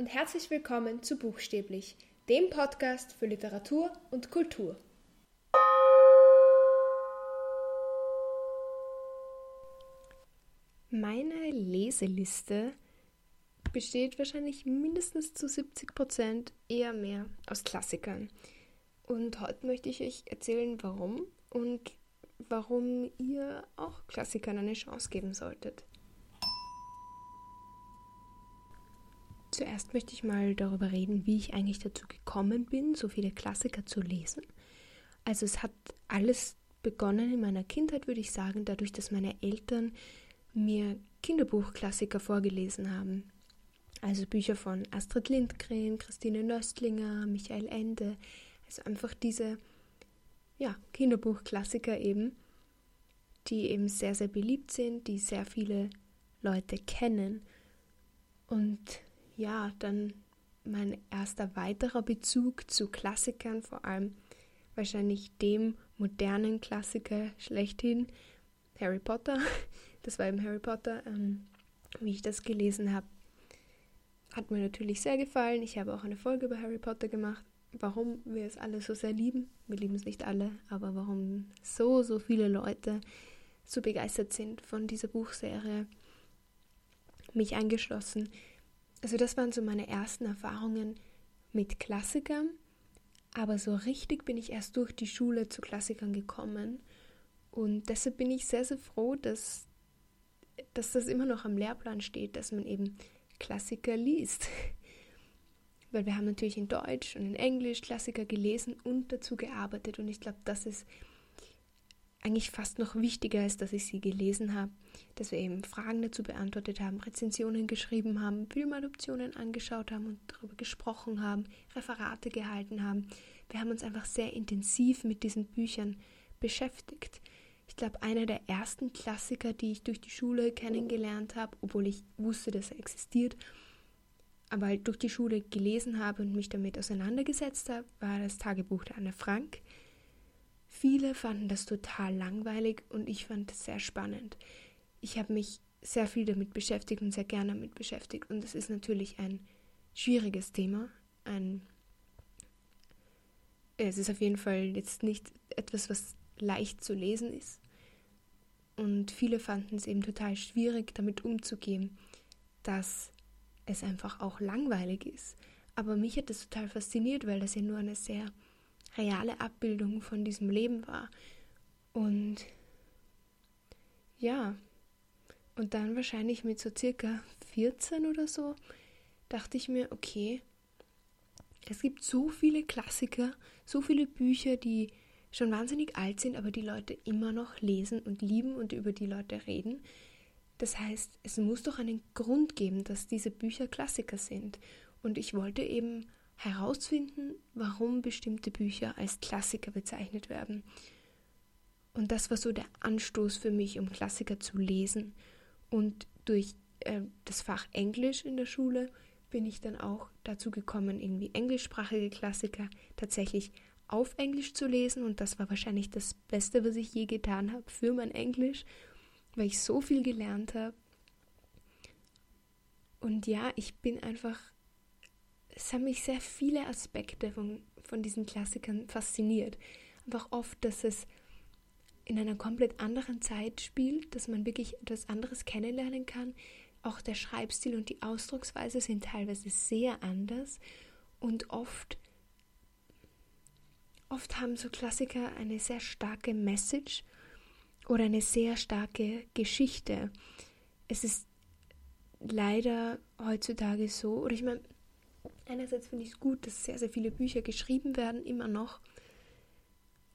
und herzlich willkommen zu Buchstäblich, dem Podcast für Literatur und Kultur. Meine Leseliste besteht wahrscheinlich mindestens zu 70 Prozent eher mehr aus Klassikern. Und heute möchte ich euch erzählen, warum und warum ihr auch Klassikern eine Chance geben solltet. Zuerst möchte ich mal darüber reden, wie ich eigentlich dazu gekommen bin, so viele Klassiker zu lesen. Also es hat alles begonnen in meiner Kindheit, würde ich sagen, dadurch, dass meine Eltern mir Kinderbuchklassiker vorgelesen haben. Also Bücher von Astrid Lindgren, Christine Nöstlinger, Michael Ende. Also einfach diese ja, Kinderbuchklassiker eben, die eben sehr, sehr beliebt sind, die sehr viele Leute kennen. Und ja, dann mein erster weiterer Bezug zu Klassikern, vor allem wahrscheinlich dem modernen Klassiker schlechthin, Harry Potter. Das war eben Harry Potter, ähm, wie ich das gelesen habe. Hat mir natürlich sehr gefallen. Ich habe auch eine Folge über Harry Potter gemacht. Warum wir es alle so sehr lieben. Wir lieben es nicht alle, aber warum so, so viele Leute so begeistert sind von dieser Buchserie. Mich eingeschlossen. Also das waren so meine ersten Erfahrungen mit Klassikern. Aber so richtig bin ich erst durch die Schule zu Klassikern gekommen. Und deshalb bin ich sehr, sehr froh, dass, dass das immer noch am Lehrplan steht, dass man eben Klassiker liest. Weil wir haben natürlich in Deutsch und in Englisch Klassiker gelesen und dazu gearbeitet. Und ich glaube, das ist eigentlich fast noch wichtiger ist, dass ich sie gelesen habe, dass wir eben Fragen dazu beantwortet haben, Rezensionen geschrieben haben, Filmadoptionen angeschaut haben und darüber gesprochen haben, Referate gehalten haben. Wir haben uns einfach sehr intensiv mit diesen Büchern beschäftigt. Ich glaube, einer der ersten Klassiker, die ich durch die Schule kennengelernt habe, obwohl ich wusste, dass er existiert, aber halt durch die Schule gelesen habe und mich damit auseinandergesetzt habe, war das Tagebuch der Anne Frank. Viele fanden das total langweilig und ich fand es sehr spannend. Ich habe mich sehr viel damit beschäftigt und sehr gerne damit beschäftigt und es ist natürlich ein schwieriges Thema. Ein es ist auf jeden Fall jetzt nicht etwas, was leicht zu lesen ist. Und viele fanden es eben total schwierig, damit umzugehen, dass es einfach auch langweilig ist. Aber mich hat das total fasziniert, weil das ja nur eine sehr reale Abbildung von diesem Leben war. Und ja, und dann wahrscheinlich mit so circa 14 oder so, dachte ich mir, okay, es gibt so viele Klassiker, so viele Bücher, die schon wahnsinnig alt sind, aber die Leute immer noch lesen und lieben und über die Leute reden. Das heißt, es muss doch einen Grund geben, dass diese Bücher Klassiker sind. Und ich wollte eben herausfinden, warum bestimmte Bücher als Klassiker bezeichnet werden. Und das war so der Anstoß für mich, um Klassiker zu lesen. Und durch äh, das Fach Englisch in der Schule bin ich dann auch dazu gekommen, irgendwie englischsprachige Klassiker tatsächlich auf Englisch zu lesen. Und das war wahrscheinlich das Beste, was ich je getan habe für mein Englisch, weil ich so viel gelernt habe. Und ja, ich bin einfach es haben mich sehr viele Aspekte von, von diesen Klassikern fasziniert. Einfach oft, dass es in einer komplett anderen Zeit spielt, dass man wirklich etwas anderes kennenlernen kann. Auch der Schreibstil und die Ausdrucksweise sind teilweise sehr anders und oft oft haben so Klassiker eine sehr starke Message oder eine sehr starke Geschichte. Es ist leider heutzutage so, oder ich meine, Einerseits finde ich es gut, dass sehr, sehr viele Bücher geschrieben werden, immer noch.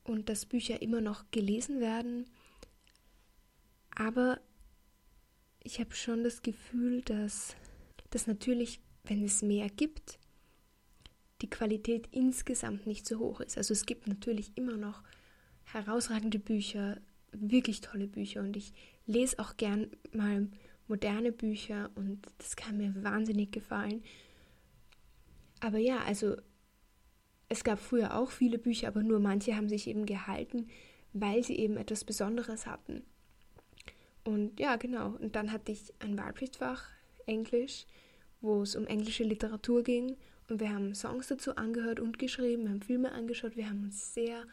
Und dass Bücher immer noch gelesen werden. Aber ich habe schon das Gefühl, dass, dass natürlich, wenn es mehr gibt, die Qualität insgesamt nicht so hoch ist. Also es gibt natürlich immer noch herausragende Bücher, wirklich tolle Bücher und ich lese auch gern mal moderne Bücher und das kann mir wahnsinnig gefallen. Aber ja, also es gab früher auch viele Bücher, aber nur manche haben sich eben gehalten, weil sie eben etwas Besonderes hatten. Und ja, genau. Und dann hatte ich ein Wahlpflichtfach, Englisch. wo es um englische Literatur ging. Und wir haben Songs dazu angehört und geschrieben, wir haben Filme angeschaut, wir haben uns sehr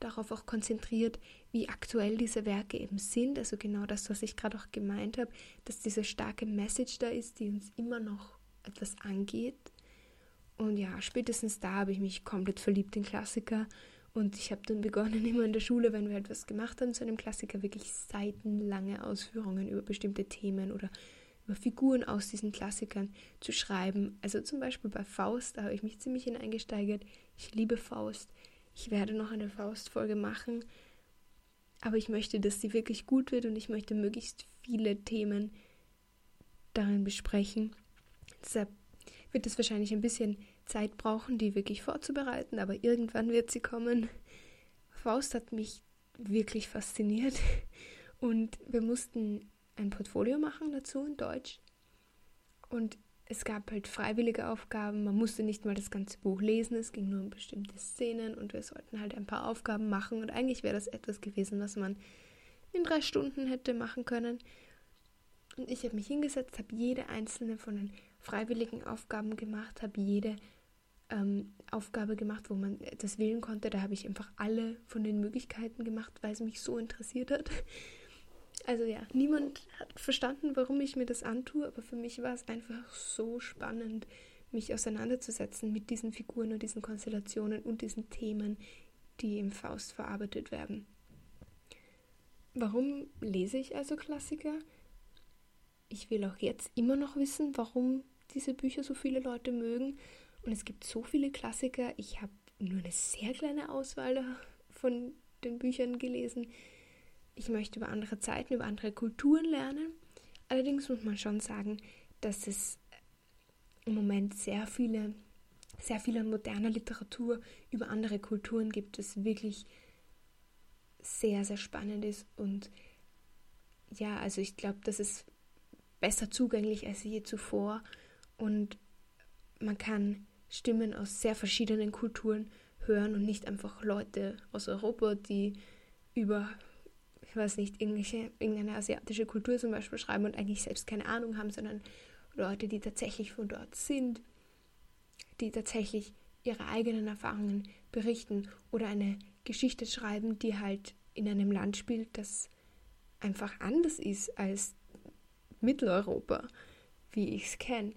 darauf auch konzentriert, wie aktuell diese Werke eben sind. Also genau das, was ich gerade auch gemeint habe, dass diese starke Message da ist, die uns immer noch etwas angeht. Und ja, spätestens da habe ich mich komplett verliebt in Klassiker. Und ich habe dann begonnen, immer in der Schule, wenn wir etwas gemacht haben zu einem Klassiker, wirklich seitenlange Ausführungen über bestimmte Themen oder über Figuren aus diesen Klassikern zu schreiben. Also zum Beispiel bei Faust, da habe ich mich ziemlich hineingesteigert. Ich liebe Faust. Ich werde noch eine Faust-Folge machen. Aber ich möchte, dass sie wirklich gut wird und ich möchte möglichst viele Themen darin besprechen. Deshalb wird es wahrscheinlich ein bisschen Zeit brauchen, die wirklich vorzubereiten, aber irgendwann wird sie kommen. Faust hat mich wirklich fasziniert und wir mussten ein Portfolio machen dazu in Deutsch. Und es gab halt freiwillige Aufgaben. Man musste nicht mal das ganze Buch lesen. Es ging nur um bestimmte Szenen und wir sollten halt ein paar Aufgaben machen. Und eigentlich wäre das etwas gewesen, was man in drei Stunden hätte machen können. Und ich habe mich hingesetzt, habe jede einzelne von den freiwilligen Aufgaben gemacht, habe jede ähm, Aufgabe gemacht, wo man etwas wählen konnte. Da habe ich einfach alle von den Möglichkeiten gemacht, weil es mich so interessiert hat. Also ja, niemand hat verstanden, warum ich mir das antue, aber für mich war es einfach so spannend, mich auseinanderzusetzen mit diesen Figuren und diesen Konstellationen und diesen Themen, die im Faust verarbeitet werden. Warum lese ich also Klassiker? Ich will auch jetzt immer noch wissen, warum diese Bücher so viele Leute mögen. Und es gibt so viele Klassiker. Ich habe nur eine sehr kleine Auswahl von den Büchern gelesen. Ich möchte über andere Zeiten, über andere Kulturen lernen. Allerdings muss man schon sagen, dass es im Moment sehr viele, sehr viele moderne Literatur über andere Kulturen gibt, das wirklich sehr, sehr spannend ist. Und ja, also ich glaube, das ist besser zugänglich als je zuvor. Und man kann Stimmen aus sehr verschiedenen Kulturen hören und nicht einfach Leute aus Europa, die über ich weiß nicht, irgendeine asiatische Kultur zum Beispiel schreiben und eigentlich selbst keine Ahnung haben, sondern Leute, die tatsächlich von dort sind, die tatsächlich ihre eigenen Erfahrungen berichten oder eine Geschichte schreiben, die halt in einem Land spielt, das einfach anders ist als Mitteleuropa, wie ich es kenne.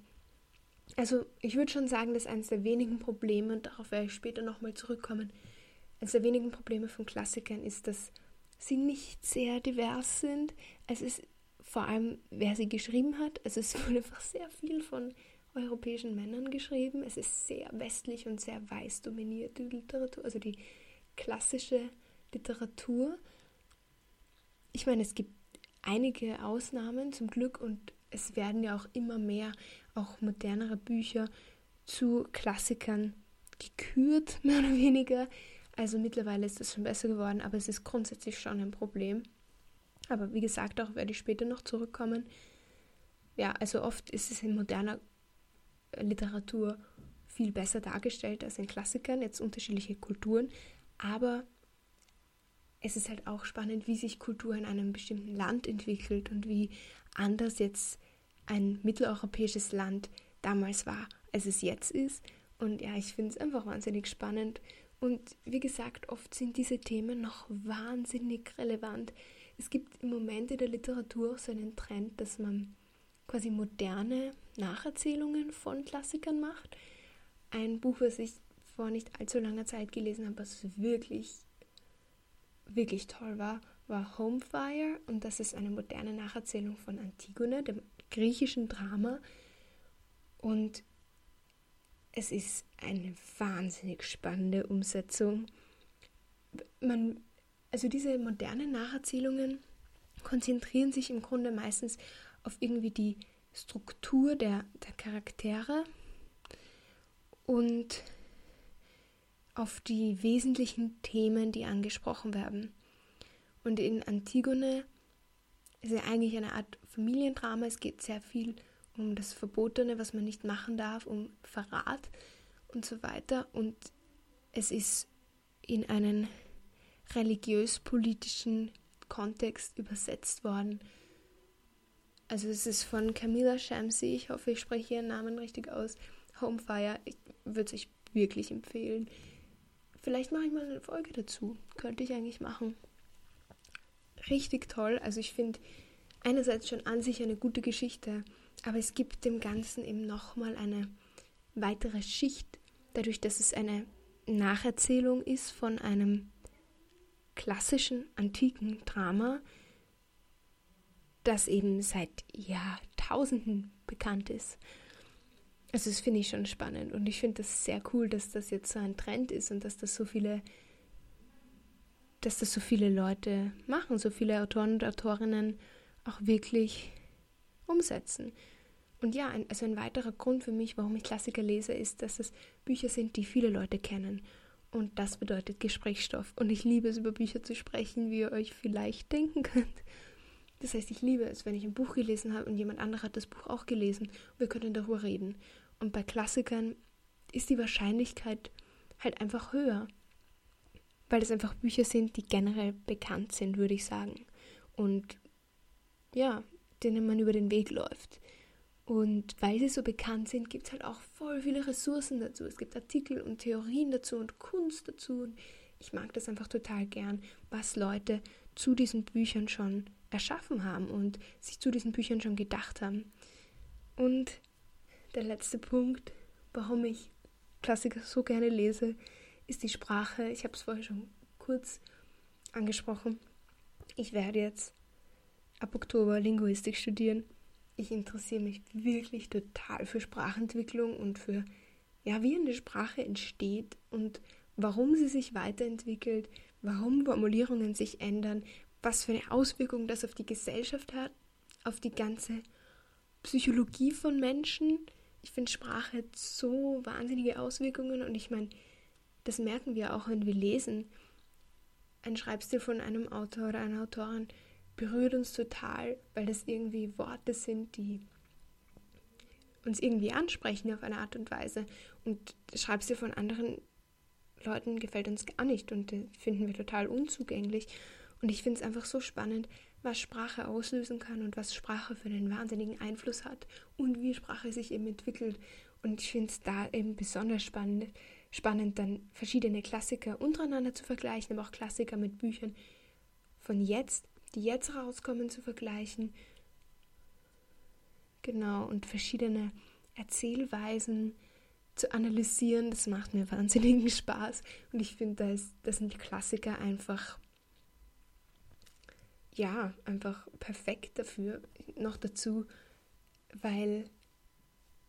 Also ich würde schon sagen, dass eines der wenigen Probleme, und darauf werde ich später nochmal zurückkommen, eines der wenigen Probleme von Klassikern ist, dass sie nicht sehr divers sind. Es ist vor allem, wer sie geschrieben hat. Also es wurde einfach sehr viel von europäischen Männern geschrieben. Es ist sehr westlich und sehr weiß dominierte Literatur, also die klassische Literatur. Ich meine, es gibt einige Ausnahmen zum Glück und es werden ja auch immer mehr auch modernere Bücher zu Klassikern gekürt, mehr oder weniger. Also mittlerweile ist das schon besser geworden, aber es ist grundsätzlich schon ein Problem. Aber wie gesagt, auch werde ich später noch zurückkommen. Ja, also oft ist es in moderner Literatur viel besser dargestellt als in Klassikern, jetzt unterschiedliche Kulturen. Aber es ist halt auch spannend, wie sich Kultur in einem bestimmten Land entwickelt und wie anders jetzt ein mitteleuropäisches Land damals war, als es jetzt ist. Und ja, ich finde es einfach wahnsinnig spannend und wie gesagt, oft sind diese Themen noch wahnsinnig relevant. Es gibt im Moment in der Literatur so einen Trend, dass man quasi moderne Nacherzählungen von Klassikern macht. Ein Buch, was ich vor nicht allzu langer Zeit gelesen habe, was wirklich, wirklich toll war, war Homefire und das ist eine moderne Nacherzählung von Antigone, dem griechischen Drama. Und es ist eine wahnsinnig spannende Umsetzung. Man, also diese modernen Nacherzählungen konzentrieren sich im Grunde meistens auf irgendwie die Struktur der, der Charaktere und auf die wesentlichen Themen, die angesprochen werden. Und in Antigone ist ja eigentlich eine Art Familiendrama. Es geht sehr viel um das Verbotene, was man nicht machen darf, um Verrat und so weiter. Und es ist in einen religiös-politischen Kontext übersetzt worden. Also es ist von Camilla Shamsi, ich hoffe, ich spreche ihren Namen richtig aus. Homefire, ich würde es euch wirklich empfehlen. Vielleicht mache ich mal eine Folge dazu. Könnte ich eigentlich machen. Richtig toll. Also ich finde einerseits schon an sich eine gute Geschichte, aber es gibt dem Ganzen eben nochmal eine weitere Schicht, dadurch, dass es eine Nacherzählung ist von einem klassischen antiken Drama, das eben seit Jahrtausenden bekannt ist. Also das finde ich schon spannend und ich finde das sehr cool, dass das jetzt so ein Trend ist und dass das so viele, dass das so viele Leute machen, so viele Autoren und Autorinnen auch wirklich umsetzen. Und ja, ein, also ein weiterer Grund für mich, warum ich Klassiker lese, ist, dass es Bücher sind, die viele Leute kennen. Und das bedeutet Gesprächsstoff. Und ich liebe es, über Bücher zu sprechen, wie ihr euch vielleicht denken könnt. Das heißt, ich liebe es, wenn ich ein Buch gelesen habe und jemand anderer hat das Buch auch gelesen und wir können darüber reden. Und bei Klassikern ist die Wahrscheinlichkeit halt einfach höher, weil es einfach Bücher sind, die generell bekannt sind, würde ich sagen. Und ja, denen man über den Weg läuft. Und weil sie so bekannt sind, gibt es halt auch voll viele Ressourcen dazu. Es gibt Artikel und Theorien dazu und Kunst dazu. Und ich mag das einfach total gern, was Leute zu diesen Büchern schon erschaffen haben und sich zu diesen Büchern schon gedacht haben. Und der letzte Punkt, warum ich Klassiker so gerne lese, ist die Sprache. Ich habe es vorher schon kurz angesprochen. Ich werde jetzt ab Oktober Linguistik studieren. Ich interessiere mich wirklich total für Sprachentwicklung und für, ja, wie eine Sprache entsteht und warum sie sich weiterentwickelt, warum Formulierungen sich ändern, was für eine Auswirkung das auf die Gesellschaft hat, auf die ganze Psychologie von Menschen. Ich finde, Sprache hat so wahnsinnige Auswirkungen und ich meine, das merken wir auch, wenn wir lesen. Ein Schreibstil von einem Autor oder einer Autorin berührt uns total, weil das irgendwie Worte sind, die uns irgendwie ansprechen auf eine Art und Weise. Und der Schreibstil von anderen Leuten gefällt uns gar nicht und finden wir total unzugänglich. Und ich finde es einfach so spannend, was Sprache auslösen kann und was Sprache für einen wahnsinnigen Einfluss hat und wie Sprache sich eben entwickelt. Und ich finde es da eben besonders spannend, spannend, dann verschiedene Klassiker untereinander zu vergleichen, aber auch Klassiker mit Büchern von jetzt, die jetzt rauskommen, zu vergleichen. Genau, und verschiedene Erzählweisen zu analysieren, das macht mir wahnsinnigen Spaß. Und ich finde, da, da sind Klassiker einfach ja, einfach perfekt dafür. Noch dazu, weil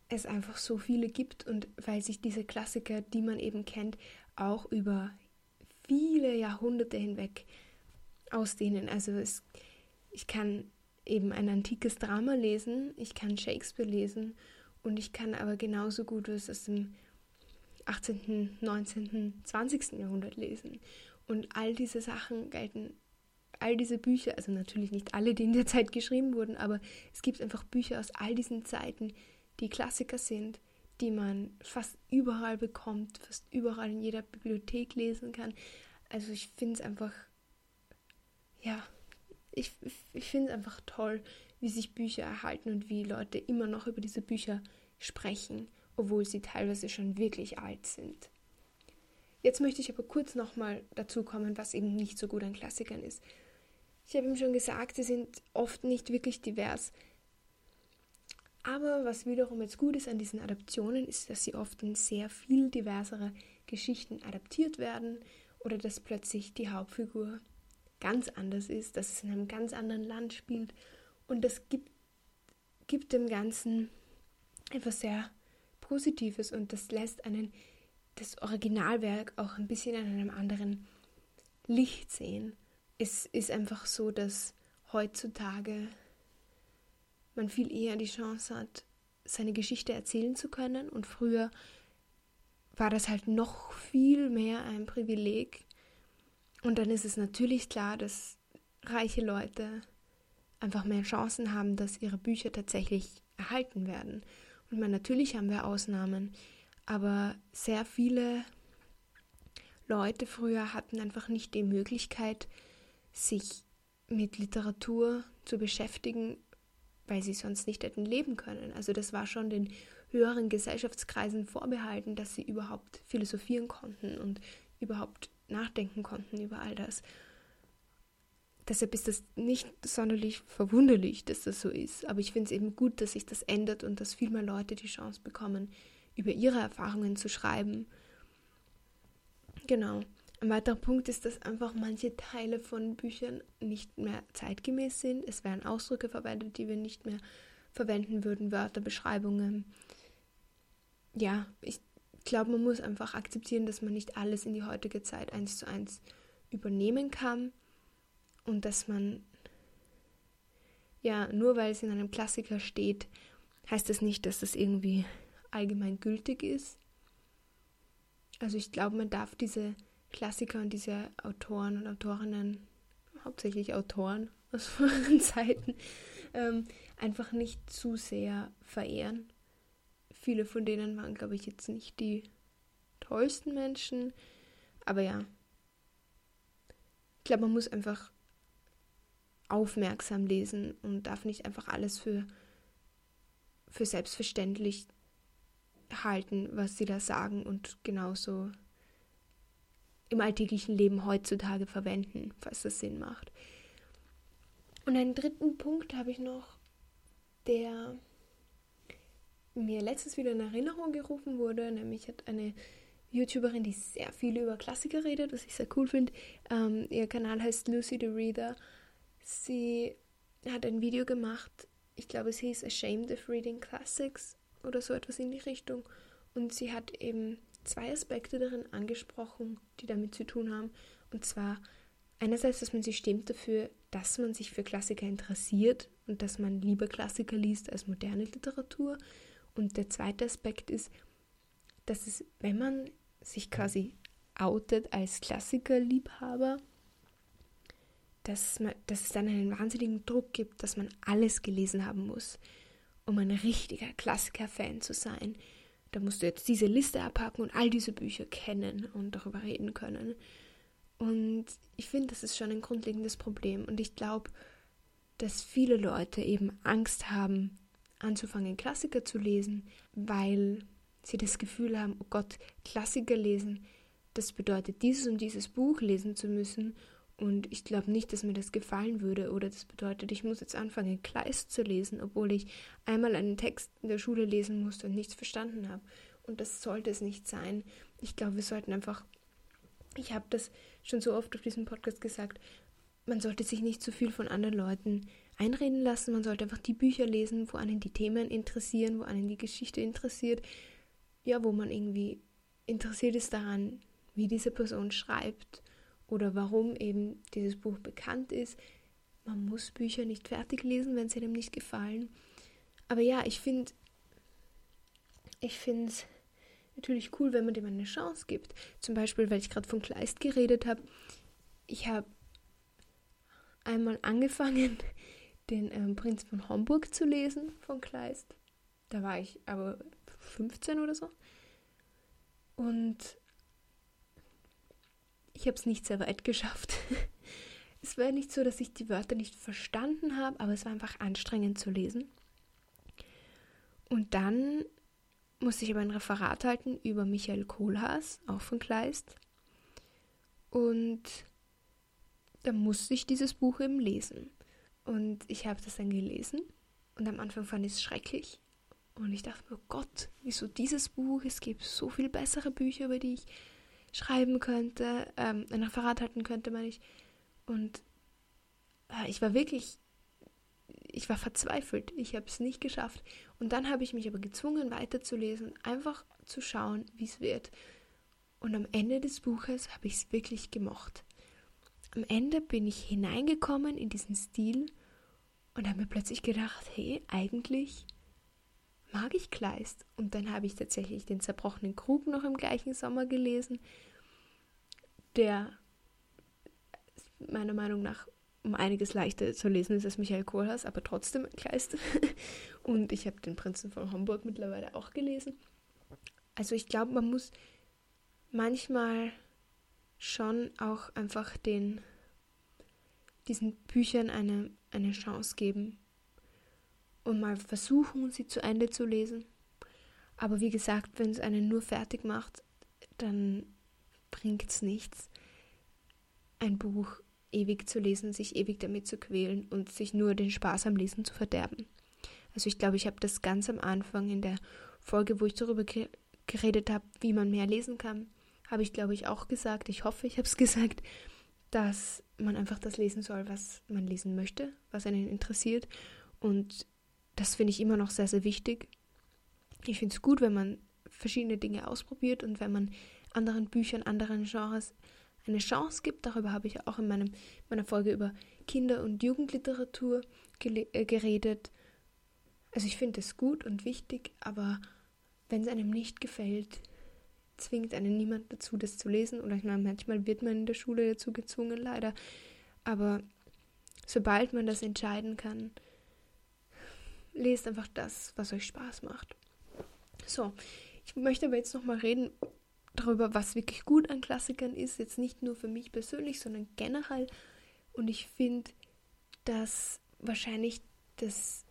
es einfach so viele gibt und weil sich diese Klassiker, die man eben kennt, auch über viele Jahrhunderte hinweg ausdehnen. Also es, ich kann eben ein antikes Drama lesen, ich kann Shakespeare lesen und ich kann aber genauso gut was aus dem 18., 19., 20. Jahrhundert lesen. Und all diese Sachen gelten all diese Bücher, also natürlich nicht alle, die in der Zeit geschrieben wurden, aber es gibt einfach Bücher aus all diesen Zeiten, die Klassiker sind, die man fast überall bekommt, fast überall in jeder Bibliothek lesen kann. Also ich finde es einfach, ja, ich, ich finde es einfach toll, wie sich Bücher erhalten und wie Leute immer noch über diese Bücher sprechen, obwohl sie teilweise schon wirklich alt sind. Jetzt möchte ich aber kurz nochmal dazu kommen, was eben nicht so gut an Klassikern ist. Ich habe ihm schon gesagt, sie sind oft nicht wirklich divers. Aber was wiederum jetzt gut ist an diesen Adaptionen, ist, dass sie oft in sehr viel diversere Geschichten adaptiert werden oder dass plötzlich die Hauptfigur ganz anders ist, dass es in einem ganz anderen Land spielt. Und das gibt, gibt dem Ganzen etwas sehr Positives und das lässt einen das Originalwerk auch ein bisschen in einem anderen Licht sehen es ist einfach so, dass heutzutage man viel eher die Chance hat, seine Geschichte erzählen zu können. Und früher war das halt noch viel mehr ein Privileg. Und dann ist es natürlich klar, dass reiche Leute einfach mehr Chancen haben, dass ihre Bücher tatsächlich erhalten werden. Und man, natürlich haben wir Ausnahmen, aber sehr viele Leute früher hatten einfach nicht die Möglichkeit, sich mit Literatur zu beschäftigen, weil sie sonst nicht hätten leben können. Also das war schon den höheren Gesellschaftskreisen vorbehalten, dass sie überhaupt philosophieren konnten und überhaupt nachdenken konnten über all das. Deshalb ist das nicht sonderlich verwunderlich, dass das so ist. Aber ich finde es eben gut, dass sich das ändert und dass viel mehr Leute die Chance bekommen, über ihre Erfahrungen zu schreiben. Genau. Ein weiterer Punkt ist, dass einfach manche Teile von Büchern nicht mehr zeitgemäß sind. Es werden Ausdrücke verwendet, die wir nicht mehr verwenden würden, Wörter, Beschreibungen. Ja, ich glaube, man muss einfach akzeptieren, dass man nicht alles in die heutige Zeit eins zu eins übernehmen kann und dass man, ja, nur weil es in einem Klassiker steht, heißt das nicht, dass das irgendwie allgemein gültig ist. Also ich glaube, man darf diese Klassiker und diese Autoren und Autorinnen, hauptsächlich Autoren aus früheren Zeiten, ähm, einfach nicht zu sehr verehren. Viele von denen waren, glaube ich, jetzt nicht die tollsten Menschen, aber ja. Ich glaube, man muss einfach aufmerksam lesen und darf nicht einfach alles für, für selbstverständlich halten, was sie da sagen und genauso im alltäglichen Leben heutzutage verwenden, falls das Sinn macht. Und einen dritten Punkt habe ich noch, der mir letztens wieder in Erinnerung gerufen wurde, nämlich hat eine YouTuberin, die sehr viel über Klassiker redet, was ich sehr cool finde. Ähm, ihr Kanal heißt Lucy the Reader. Sie hat ein Video gemacht, ich glaube, es hieß Ashamed of Reading Classics oder so etwas in die Richtung. Und sie hat eben zwei Aspekte darin angesprochen, die damit zu tun haben. Und zwar einerseits, dass man sich stimmt dafür, dass man sich für Klassiker interessiert und dass man lieber Klassiker liest als moderne Literatur. Und der zweite Aspekt ist, dass es, wenn man sich quasi outet als Klassikerliebhaber, dass, man, dass es dann einen wahnsinnigen Druck gibt, dass man alles gelesen haben muss, um ein richtiger Klassiker-Fan zu sein da musst du jetzt diese Liste abhaken und all diese Bücher kennen und darüber reden können. Und ich finde, das ist schon ein grundlegendes Problem. Und ich glaube, dass viele Leute eben Angst haben, anzufangen, Klassiker zu lesen, weil sie das Gefühl haben, oh Gott, Klassiker lesen, das bedeutet dieses und dieses Buch lesen zu müssen und ich glaube nicht, dass mir das gefallen würde. Oder das bedeutet, ich muss jetzt anfangen, Kleist zu lesen, obwohl ich einmal einen Text in der Schule lesen musste und nichts verstanden habe. Und das sollte es nicht sein. Ich glaube, wir sollten einfach, ich habe das schon so oft auf diesem Podcast gesagt, man sollte sich nicht zu viel von anderen Leuten einreden lassen. Man sollte einfach die Bücher lesen, wo einen die Themen interessieren, wo einen die Geschichte interessiert. Ja, wo man irgendwie interessiert ist daran, wie diese Person schreibt oder warum eben dieses Buch bekannt ist. Man muss Bücher nicht fertig lesen, wenn sie einem nicht gefallen. Aber ja, ich finde ich finde es natürlich cool, wenn man dem eine Chance gibt. Zum Beispiel, weil ich gerade von Kleist geredet habe. Ich habe einmal angefangen, den ähm, Prinz von Homburg zu lesen von Kleist. Da war ich aber 15 oder so. Und ich habe es nicht sehr weit geschafft. es war nicht so, dass ich die Wörter nicht verstanden habe, aber es war einfach anstrengend zu lesen. Und dann musste ich aber ein Referat halten über Michael Kohlhaas, auch von Kleist. Und da musste ich dieses Buch eben lesen. Und ich habe das dann gelesen und am Anfang fand ich es schrecklich. Und ich dachte mir, oh Gott, wieso dieses Buch? Es gibt so viel bessere Bücher, über die ich schreiben könnte, ähm, ein Referat halten könnte, meine ich. Und äh, ich war wirklich, ich war verzweifelt. Ich habe es nicht geschafft. Und dann habe ich mich aber gezwungen, weiterzulesen, einfach zu schauen, wie es wird. Und am Ende des Buches habe ich es wirklich gemocht. Am Ende bin ich hineingekommen in diesen Stil und habe mir plötzlich gedacht, hey, eigentlich mag ich Kleist. Und dann habe ich tatsächlich den zerbrochenen Krug noch im gleichen Sommer gelesen, der meiner Meinung nach um einiges leichter zu lesen ist als Michael Kohlhaas, aber trotzdem Kleist. Und ich habe den Prinzen von Homburg mittlerweile auch gelesen. Also ich glaube, man muss manchmal schon auch einfach den diesen Büchern eine, eine Chance geben und mal versuchen, sie zu Ende zu lesen. Aber wie gesagt, wenn es einen nur fertig macht, dann bringt es nichts, ein Buch ewig zu lesen, sich ewig damit zu quälen und sich nur den Spaß am Lesen zu verderben. Also ich glaube, ich habe das ganz am Anfang in der Folge, wo ich darüber geredet habe, wie man mehr lesen kann, habe ich, glaube ich, auch gesagt, ich hoffe, ich habe es gesagt, dass man einfach das lesen soll, was man lesen möchte, was einen interessiert. Und das finde ich immer noch sehr, sehr wichtig. Ich finde es gut, wenn man verschiedene Dinge ausprobiert und wenn man anderen Büchern, anderen Genres eine Chance gibt. Darüber habe ich auch in meinem, meiner Folge über Kinder- und Jugendliteratur äh, geredet. Also ich finde es gut und wichtig, aber wenn es einem nicht gefällt, zwingt einen niemand dazu, das zu lesen. Oder ich meine, manchmal wird man in der Schule dazu gezwungen, leider. Aber sobald man das entscheiden kann, lest einfach das, was euch Spaß macht. So, ich möchte aber jetzt nochmal reden darüber, was wirklich gut an Klassikern ist. Jetzt nicht nur für mich persönlich, sondern generell. Und ich finde, dass wahrscheinlich das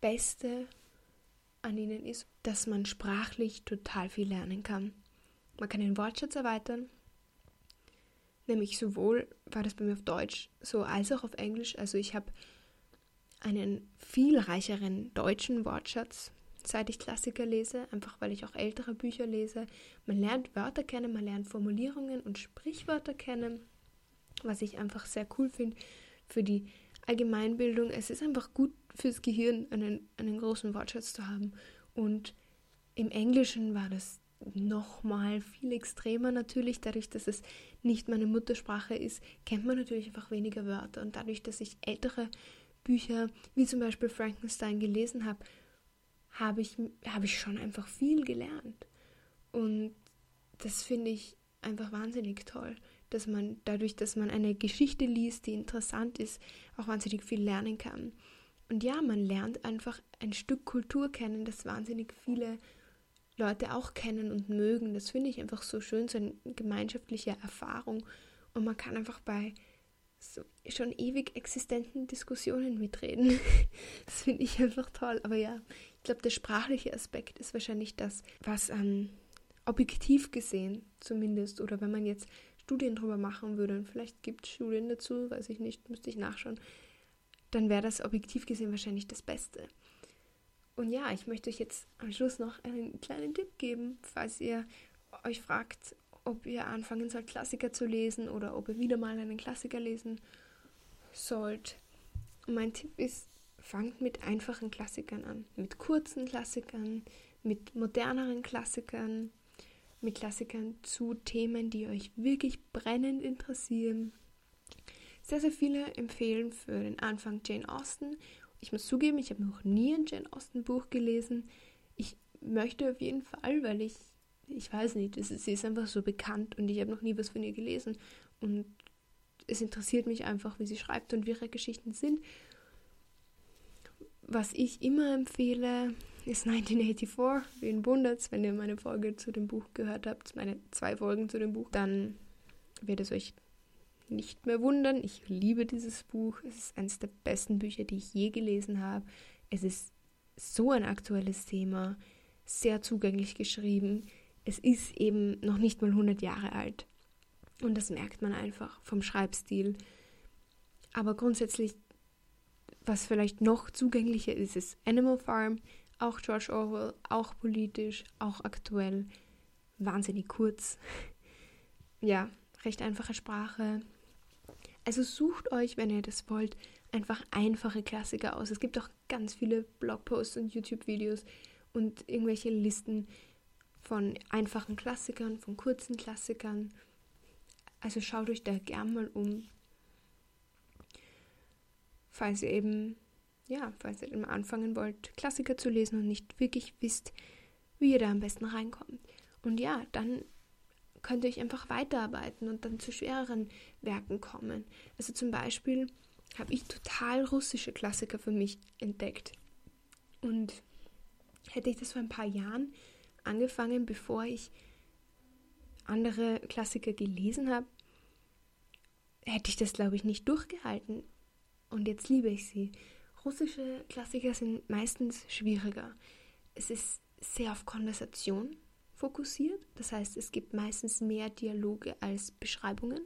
Beste an ihnen ist, dass man sprachlich total viel lernen kann. Man kann den Wortschatz erweitern, nämlich sowohl war das bei mir auf Deutsch so als auch auf Englisch. Also ich habe einen viel reicheren deutschen Wortschatz, seit ich Klassiker lese, einfach weil ich auch ältere Bücher lese. Man lernt Wörter kennen, man lernt Formulierungen und Sprichwörter kennen, was ich einfach sehr cool finde für die Allgemeinbildung. Es ist einfach gut fürs Gehirn, einen, einen großen Wortschatz zu haben. Und im Englischen war das nochmal viel extremer natürlich. Dadurch, dass es nicht meine Muttersprache ist, kennt man natürlich einfach weniger Wörter. Und dadurch, dass ich ältere Bücher, wie zum Beispiel Frankenstein, gelesen habe, habe ich, hab ich schon einfach viel gelernt. Und das finde ich einfach wahnsinnig toll, dass man dadurch, dass man eine Geschichte liest, die interessant ist, auch wahnsinnig viel lernen kann. Und ja, man lernt einfach ein Stück Kultur kennen, das wahnsinnig viele Leute auch kennen und mögen. Das finde ich einfach so schön, so eine gemeinschaftliche Erfahrung. Und man kann einfach bei so schon ewig existenten Diskussionen mitreden. Das finde ich einfach toll. Aber ja, ich glaube, der sprachliche Aspekt ist wahrscheinlich das, was ähm, objektiv gesehen zumindest, oder wenn man jetzt Studien drüber machen würde, und vielleicht gibt es Studien dazu, weiß ich nicht, müsste ich nachschauen, dann wäre das objektiv gesehen wahrscheinlich das Beste. Und ja, ich möchte euch jetzt am Schluss noch einen kleinen Tipp geben, falls ihr euch fragt, ob ihr anfangen sollt, Klassiker zu lesen oder ob ihr wieder mal einen Klassiker lesen sollt. Mein Tipp ist, fangt mit einfachen Klassikern an, mit kurzen Klassikern, mit moderneren Klassikern, mit Klassikern zu Themen, die euch wirklich brennend interessieren sehr, sehr viele empfehlen für den Anfang Jane Austen. Ich muss zugeben, ich habe noch nie ein Jane Austen Buch gelesen. Ich möchte auf jeden Fall, weil ich, ich weiß nicht, es, sie ist einfach so bekannt und ich habe noch nie was von ihr gelesen. Und es interessiert mich einfach, wie sie schreibt und wie ihre Geschichten sind. Was ich immer empfehle, ist 1984. Wen wundert's, wenn ihr meine Folge zu dem Buch gehört habt, meine zwei Folgen zu dem Buch, dann wird es euch nicht mehr wundern. Ich liebe dieses Buch. Es ist eines der besten Bücher, die ich je gelesen habe. Es ist so ein aktuelles Thema, sehr zugänglich geschrieben. Es ist eben noch nicht mal 100 Jahre alt. Und das merkt man einfach vom Schreibstil. Aber grundsätzlich, was vielleicht noch zugänglicher ist, ist Animal Farm, auch George Orwell, auch politisch, auch aktuell, wahnsinnig kurz. ja, recht einfache Sprache, also sucht euch, wenn ihr das wollt, einfach einfache Klassiker aus. Es gibt auch ganz viele Blogposts und YouTube-Videos und irgendwelche Listen von einfachen Klassikern, von kurzen Klassikern. Also schaut euch da gern mal um. Falls ihr eben, ja, falls ihr eben anfangen wollt, Klassiker zu lesen und nicht wirklich wisst, wie ihr da am besten reinkommt. Und ja, dann könnt ihr euch einfach weiterarbeiten und dann zu schwereren Werken kommen. Also zum Beispiel habe ich total russische Klassiker für mich entdeckt. Und hätte ich das vor ein paar Jahren angefangen, bevor ich andere Klassiker gelesen habe, hätte ich das, glaube ich, nicht durchgehalten. Und jetzt liebe ich sie. Russische Klassiker sind meistens schwieriger. Es ist sehr auf Konversation fokussiert. Das heißt, es gibt meistens mehr Dialoge als Beschreibungen.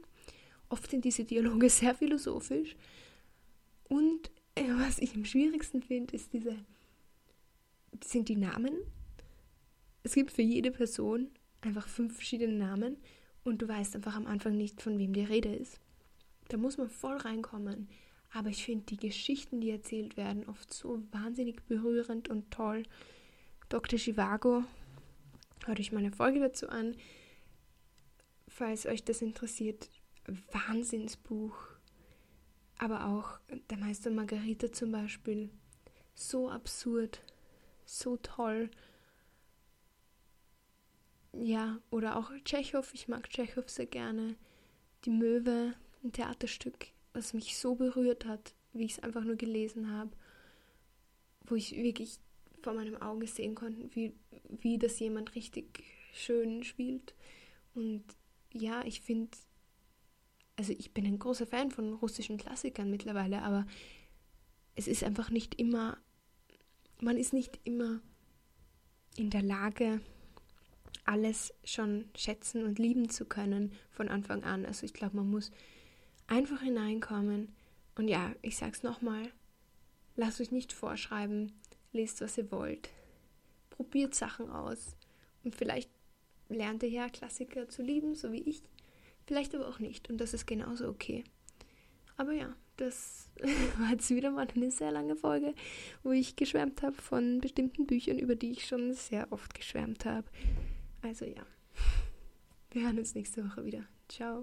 Oft sind diese Dialoge sehr philosophisch. Und äh, was ich am schwierigsten finde, ist diese, sind die Namen. Es gibt für jede Person einfach fünf verschiedene Namen und du weißt einfach am Anfang nicht, von wem die Rede ist. Da muss man voll reinkommen. Aber ich finde die Geschichten, die erzählt werden, oft so wahnsinnig berührend und toll. Dr. Chivago, hört euch meine Folge dazu an. Falls euch das interessiert, Wahnsinnsbuch. Aber auch der Meister Margarita zum Beispiel. So absurd, so toll. Ja, oder auch Tschechow. Ich mag Tschechow sehr gerne. Die Möwe, ein Theaterstück, was mich so berührt hat, wie ich es einfach nur gelesen habe. Wo ich wirklich vor meinem Auge sehen konnte, wie, wie das jemand richtig schön spielt. Und ja, ich finde, also ich bin ein großer Fan von russischen Klassikern mittlerweile, aber es ist einfach nicht immer, man ist nicht immer in der Lage, alles schon schätzen und lieben zu können von Anfang an. Also ich glaube, man muss einfach hineinkommen. Und ja, ich sag's nochmal, lasst euch nicht vorschreiben, lest, was ihr wollt, probiert Sachen aus und vielleicht lernt ihr ja Klassiker zu lieben, so wie ich, vielleicht aber auch nicht und das ist genauso okay. Aber ja, das war jetzt wieder mal eine sehr lange Folge, wo ich geschwärmt habe von bestimmten Büchern, über die ich schon sehr oft geschwärmt habe. Also ja, wir hören uns nächste Woche wieder. Ciao.